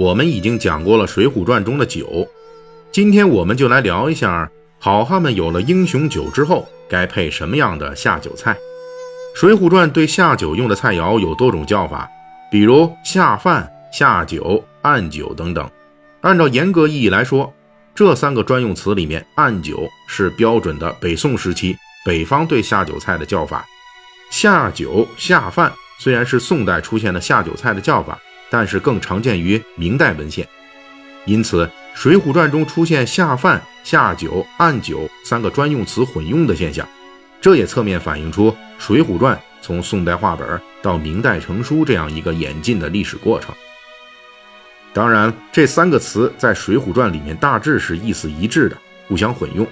我们已经讲过了《水浒传》中的酒，今天我们就来聊一下好汉们有了英雄酒之后该配什么样的下酒菜。《水浒传》对下酒用的菜肴有多种叫法，比如下饭。下酒、按酒等等，按照严格意义来说，这三个专用词里面，按酒是标准的北宋时期北方对下酒菜的叫法。下酒、下饭虽然是宋代出现的下酒菜的叫法，但是更常见于明代文献。因此，《水浒传》中出现下饭、下酒、按酒三个专用词混用的现象，这也侧面反映出《水浒传》从宋代话本到明代成书这样一个演进的历史过程。当然，这三个词在《水浒传》里面大致是意思一致的，互相混用。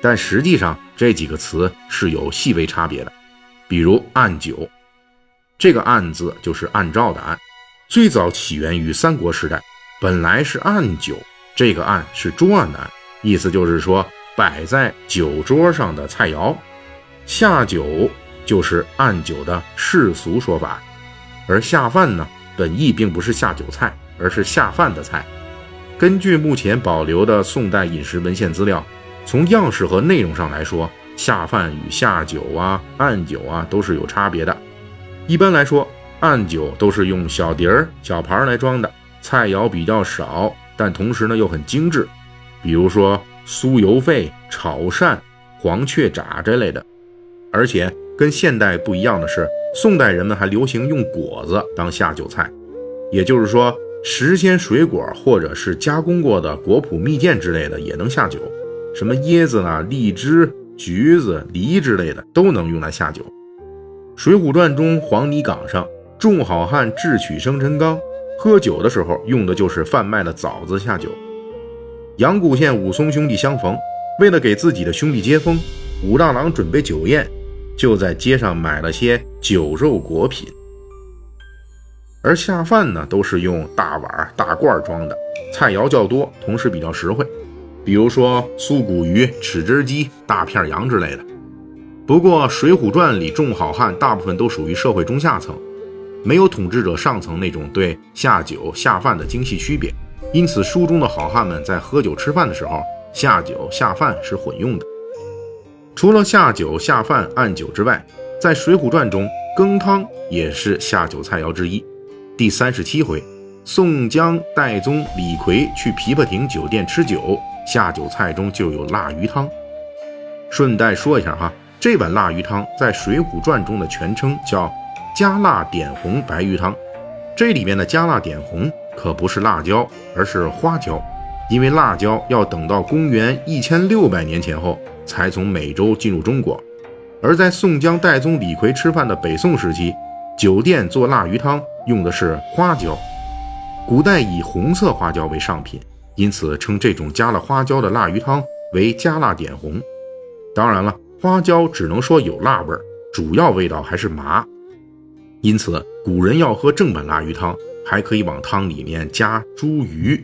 但实际上，这几个词是有细微差别的。比如“按酒”，这个“按”字就是按照的“按”，最早起源于三国时代，本来是按酒，这个“按”是桌案的“案”，意思就是说摆在酒桌上的菜肴。下酒就是按酒的世俗说法，而下饭呢，本意并不是下酒菜。而是下饭的菜。根据目前保留的宋代饮食文献资料，从样式和内容上来说，下饭与下酒啊、按酒啊都是有差别的。一般来说，按酒都是用小碟儿、小盘儿来装的，菜肴比较少，但同时呢又很精致，比如说酥油肺、炒鳝、黄雀炸这类的。而且跟现代不一样的是，宋代人们还流行用果子当下酒菜，也就是说。时鲜水果或者是加工过的果脯蜜饯之类的也能下酒，什么椰子啊、荔枝、橘子、梨之类的都能用来下酒。《水浒传》中黄泥岗上众好汉智取生辰纲，喝酒的时候用的就是贩卖的枣子下酒。阳谷县武松兄弟相逢，为了给自己的兄弟接风，武大郎准备酒宴，就在街上买了些酒肉果品。而下饭呢，都是用大碗、大罐装的，菜肴较多，同时比较实惠，比如说酥骨鱼、豉汁鸡、大片羊之类的。不过，《水浒传》里众好汉大部分都属于社会中下层，没有统治者上层那种对下酒下饭的精细区别，因此书中的好汉们在喝酒吃饭的时候，下酒下饭是混用的。除了下酒下饭按酒之外，在《水浒传》中，羹汤也是下酒菜肴之一。第三十七回，宋江、戴宗、李逵去琵琶亭酒店吃酒，下酒菜中就有腊鱼汤。顺带说一下哈，这碗腊鱼汤在《水浒传》中的全称叫加辣点红白鱼汤。这里面的加辣点红可不是辣椒，而是花椒，因为辣椒要等到公元一千六百年前后才从美洲进入中国，而在宋江、戴宗、李逵吃饭的北宋时期。酒店做腊鱼汤用的是花椒，古代以红色花椒为上品，因此称这种加了花椒的腊鱼汤为加辣点红。当然了，花椒只能说有辣味儿，主要味道还是麻。因此，古人要喝正版腊鱼汤，还可以往汤里面加茱萸。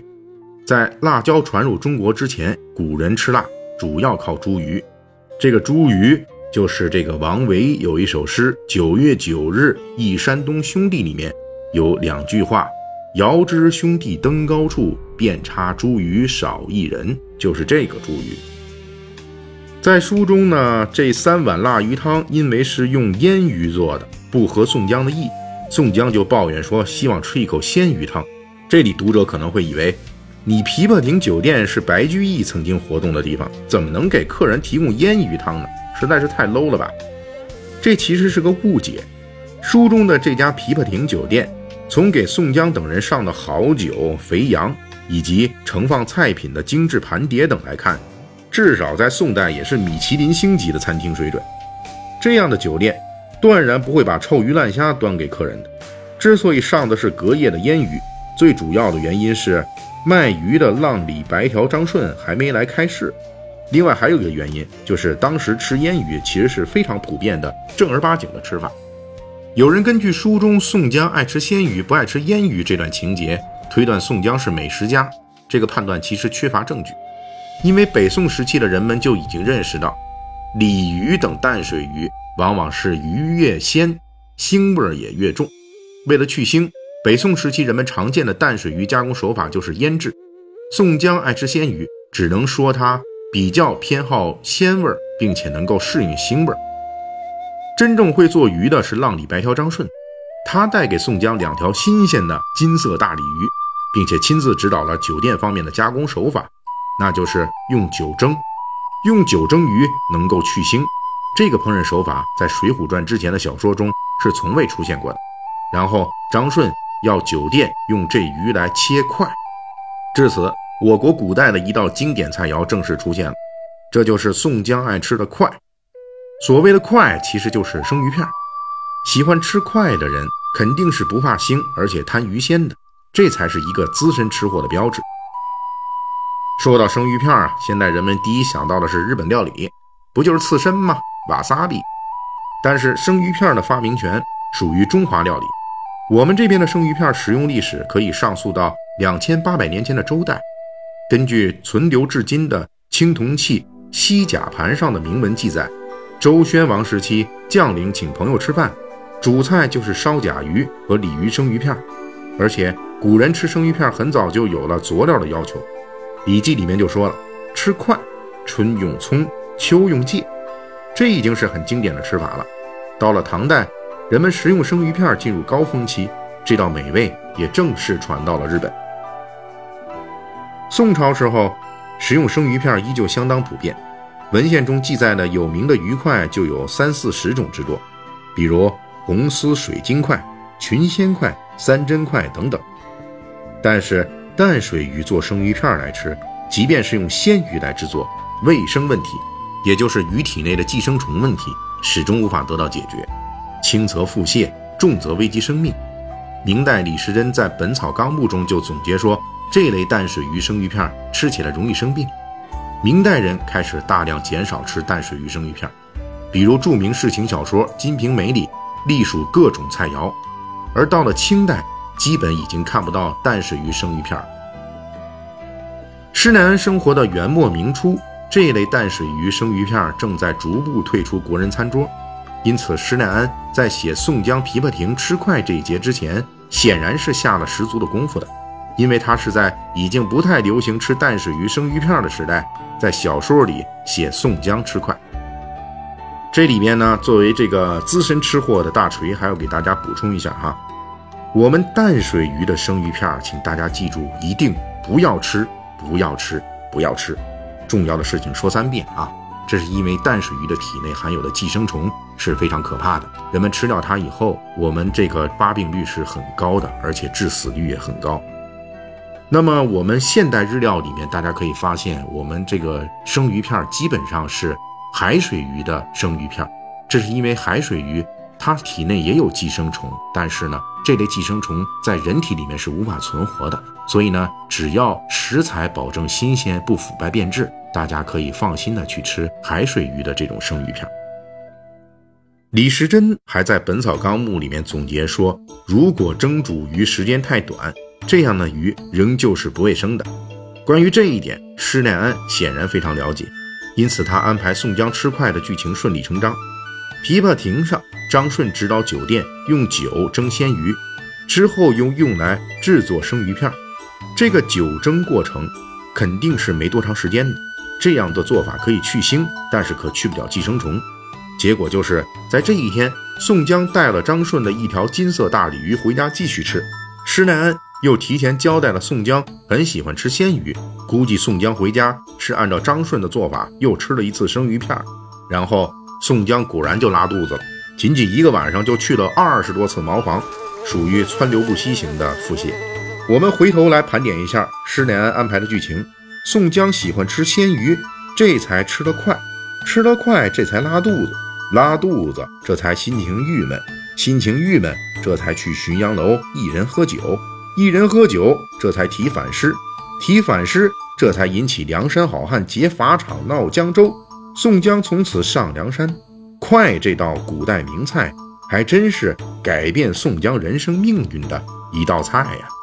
在辣椒传入中国之前，古人吃辣主要靠茱萸。这个茱萸。就是这个王维有一首诗《九月九日忆山东兄弟》里面有两句话：“遥知兄弟登高处，遍插茱萸少一人。”就是这个茱萸。在书中呢，这三碗腊鱼汤因为是用腌鱼做的，不合宋江的意，宋江就抱怨说希望吃一口鲜鱼汤。这里读者可能会以为，你琵琶亭酒店是白居易曾经活动的地方，怎么能给客人提供腌鱼汤呢？实在是太 low 了吧！这其实是个误解。书中的这家琵琶亭酒店，从给宋江等人上的好酒、肥羊，以及盛放菜品的精致盘碟等来看，至少在宋代也是米其林星级的餐厅水准。这样的酒店，断然不会把臭鱼烂虾端给客人的。之所以上的是隔夜的腌鱼，最主要的原因是卖鱼的浪里白条张顺还没来开市。另外还有一个原因，就是当时吃腌鱼其实是非常普遍的正儿八经的吃法。有人根据书中宋江爱吃鲜鱼不爱吃腌鱼这段情节，推断宋江是美食家。这个判断其实缺乏证据，因为北宋时期的人们就已经认识到，鲤鱼等淡水鱼往往是鱼越鲜，腥味儿也越重。为了去腥，北宋时期人们常见的淡水鱼加工手法就是腌制。宋江爱吃鲜鱼，只能说他。比较偏好鲜味儿，并且能够适应腥味儿。真正会做鱼的是浪里白条张顺，他带给宋江两条新鲜的金色大鲤鱼，并且亲自指导了酒店方面的加工手法，那就是用酒蒸。用酒蒸鱼能够去腥，这个烹饪手法在《水浒传》之前的小说中是从未出现过的。然后张顺要酒店用这鱼来切块，至此。我国古代的一道经典菜肴正式出现了，这就是宋江爱吃的块。所谓的块，其实就是生鱼片。喜欢吃块的人，肯定是不怕腥，而且贪鱼鲜的，这才是一个资深吃货的标志。说到生鱼片啊，现在人们第一想到的是日本料理，不就是刺身吗？瓦萨比。但是生鱼片的发明权属于中华料理。我们这边的生鱼片食用历史可以上溯到两千八百年前的周代。根据存留至今的青铜器西甲盘上的铭文记载，周宣王时期将领请朋友吃饭，主菜就是烧甲鱼和鲤鱼生鱼片，而且古人吃生鱼片很早就有了佐料的要求，《礼记》里面就说了：“吃快，春用葱，秋用芥。”这已经是很经典的吃法了。到了唐代，人们食用生鱼片进入高峰期，这道美味也正式传到了日本。宋朝时候，食用生鱼片依旧相当普遍。文献中记载的有名的鱼块就有三四十种之多，比如红丝水晶块、群仙块、三珍块等等。但是淡水鱼做生鱼片来吃，即便是用鲜鱼来制作，卫生问题，也就是鱼体内的寄生虫问题，始终无法得到解决。轻则腹泻，重则危及生命。明代李时珍在《本草纲目》中就总结说。这类淡水鱼生鱼片吃起来容易生病，明代人开始大量减少吃淡水鱼生鱼片，比如著名世情小说《金瓶梅》里隶属各种菜肴，而到了清代，基本已经看不到淡水鱼生鱼片。施耐庵生活的元末明初，这一类淡水鱼生鱼片正在逐步退出国人餐桌，因此施耐庵在写宋江、琵琶亭吃快这一节之前，显然是下了十足的功夫的。因为他是在已经不太流行吃淡水鱼生鱼片的时代，在小说里写宋江吃快。这里面呢，作为这个资深吃货的大锤，还要给大家补充一下哈，我们淡水鱼的生鱼片，请大家记住，一定不要吃，不要吃，不要吃。重要的事情说三遍啊！这是因为淡水鱼的体内含有的寄生虫是非常可怕的，人们吃掉它以后，我们这个发病率是很高的，而且致死率也很高。那么我们现代日料里面，大家可以发现，我们这个生鱼片基本上是海水鱼的生鱼片，这是因为海水鱼它体内也有寄生虫，但是呢，这类寄生虫在人体里面是无法存活的，所以呢，只要食材保证新鲜、不腐败变质，大家可以放心的去吃海水鱼的这种生鱼片。李时珍还在《本草纲目》里面总结说，如果蒸煮鱼时间太短。这样的鱼仍旧是不卫生的。关于这一点，施耐庵显然非常了解，因此他安排宋江吃快的剧情顺理成章。琵琶亭上，张顺指导酒店用酒蒸鲜鱼，之后又用来制作生鱼片。这个酒蒸过程肯定是没多长时间的。这样的做法可以去腥，但是可去不了寄生虫。结果就是在这一天，宋江带了张顺的一条金色大鲤鱼回家继续吃。施耐庵。又提前交代了宋江很喜欢吃鲜鱼，估计宋江回家是按照张顺的做法又吃了一次生鱼片，然后宋江果然就拉肚子了，仅仅一个晚上就去了二十多次茅房，属于川流不息型的腹泻。我们回头来盘点一下施耐庵安排的剧情：宋江喜欢吃鲜鱼，这才吃得快，吃得快这才拉肚子，拉肚子这才心情郁闷，心情郁闷这才去浔阳楼一人喝酒。一人喝酒，这才提反诗，提反诗，这才引起梁山好汉劫法场闹江州，宋江从此上梁山。快这道古代名菜，还真是改变宋江人生命运的一道菜呀。